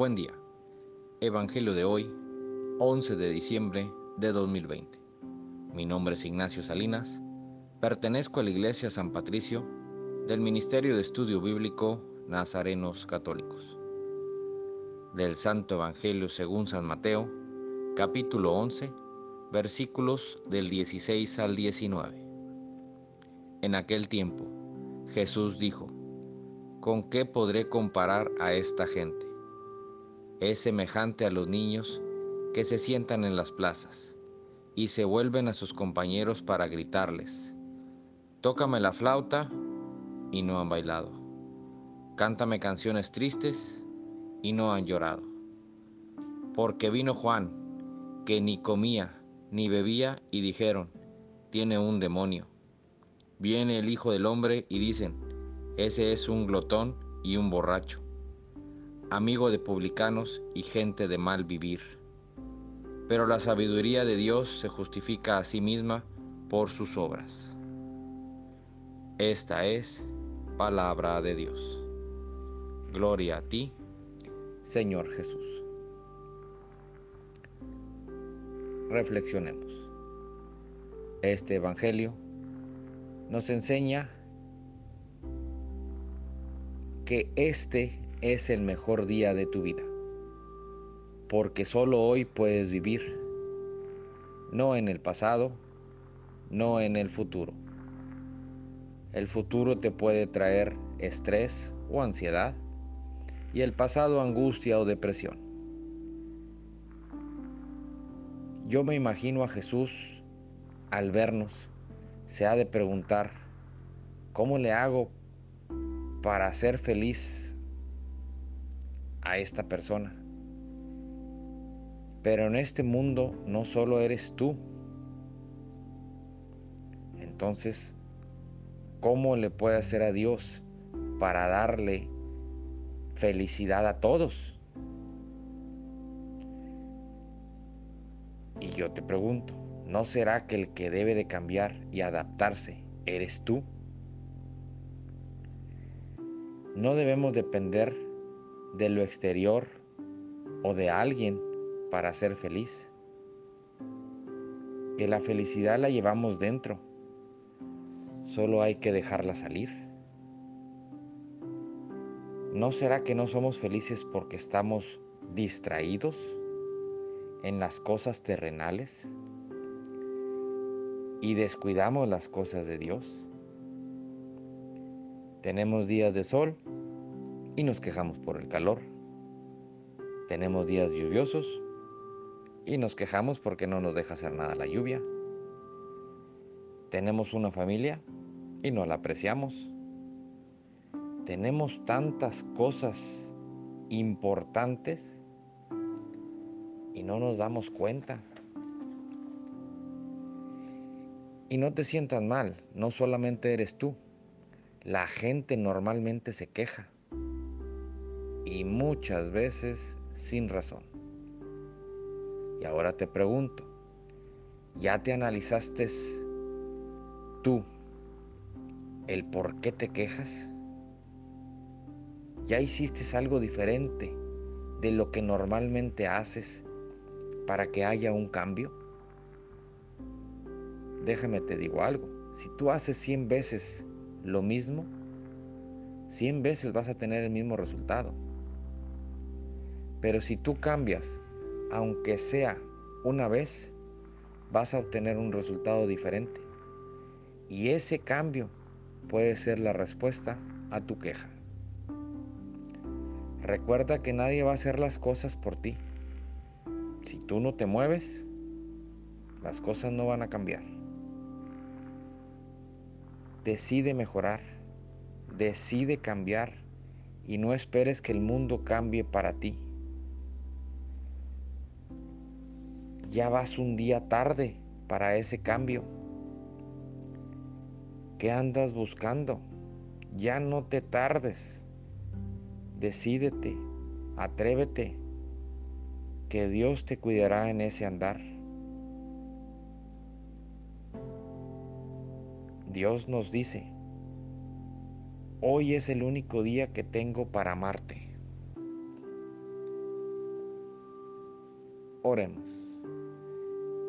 Buen día. Evangelio de hoy, 11 de diciembre de 2020. Mi nombre es Ignacio Salinas. Pertenezco a la Iglesia San Patricio del Ministerio de Estudio Bíblico Nazarenos Católicos. Del Santo Evangelio según San Mateo, capítulo 11, versículos del 16 al 19. En aquel tiempo, Jesús dijo, ¿con qué podré comparar a esta gente? Es semejante a los niños que se sientan en las plazas y se vuelven a sus compañeros para gritarles, Tócame la flauta y no han bailado. Cántame canciones tristes y no han llorado. Porque vino Juan, que ni comía ni bebía, y dijeron, tiene un demonio. Viene el Hijo del Hombre y dicen, ese es un glotón y un borracho, amigo de publicanos y gente de mal vivir. Pero la sabiduría de Dios se justifica a sí misma por sus obras. Esta es palabra de Dios. Gloria a ti, Señor Jesús. Reflexionemos. Este Evangelio nos enseña que este es el mejor día de tu vida, porque solo hoy puedes vivir, no en el pasado, no en el futuro. El futuro te puede traer estrés o ansiedad y el pasado angustia o depresión. Yo me imagino a Jesús al vernos se ha de preguntar, ¿cómo le hago para hacer feliz a esta persona? Pero en este mundo no solo eres tú. Entonces, ¿cómo le puede hacer a Dios para darle felicidad a todos? Y yo te pregunto, ¿No será que el que debe de cambiar y adaptarse eres tú? No debemos depender de lo exterior o de alguien para ser feliz. Que la felicidad la llevamos dentro. Solo hay que dejarla salir. ¿No será que no somos felices porque estamos distraídos en las cosas terrenales? y descuidamos las cosas de Dios. Tenemos días de sol y nos quejamos por el calor. Tenemos días lluviosos y nos quejamos porque no nos deja hacer nada la lluvia. Tenemos una familia y no la apreciamos. Tenemos tantas cosas importantes y no nos damos cuenta. Y no te sientas mal, no solamente eres tú. La gente normalmente se queja. Y muchas veces sin razón. Y ahora te pregunto, ¿ya te analizaste tú el por qué te quejas? ¿Ya hiciste algo diferente de lo que normalmente haces para que haya un cambio? déjame te digo algo, si tú haces 100 veces lo mismo, 100 veces vas a tener el mismo resultado. Pero si tú cambias, aunque sea una vez, vas a obtener un resultado diferente. Y ese cambio puede ser la respuesta a tu queja. Recuerda que nadie va a hacer las cosas por ti. Si tú no te mueves, las cosas no van a cambiar. Decide mejorar, decide cambiar y no esperes que el mundo cambie para ti. Ya vas un día tarde para ese cambio. ¿Qué andas buscando? Ya no te tardes. Decídete, atrévete, que Dios te cuidará en ese andar. Dios nos dice, hoy es el único día que tengo para amarte. Oremos.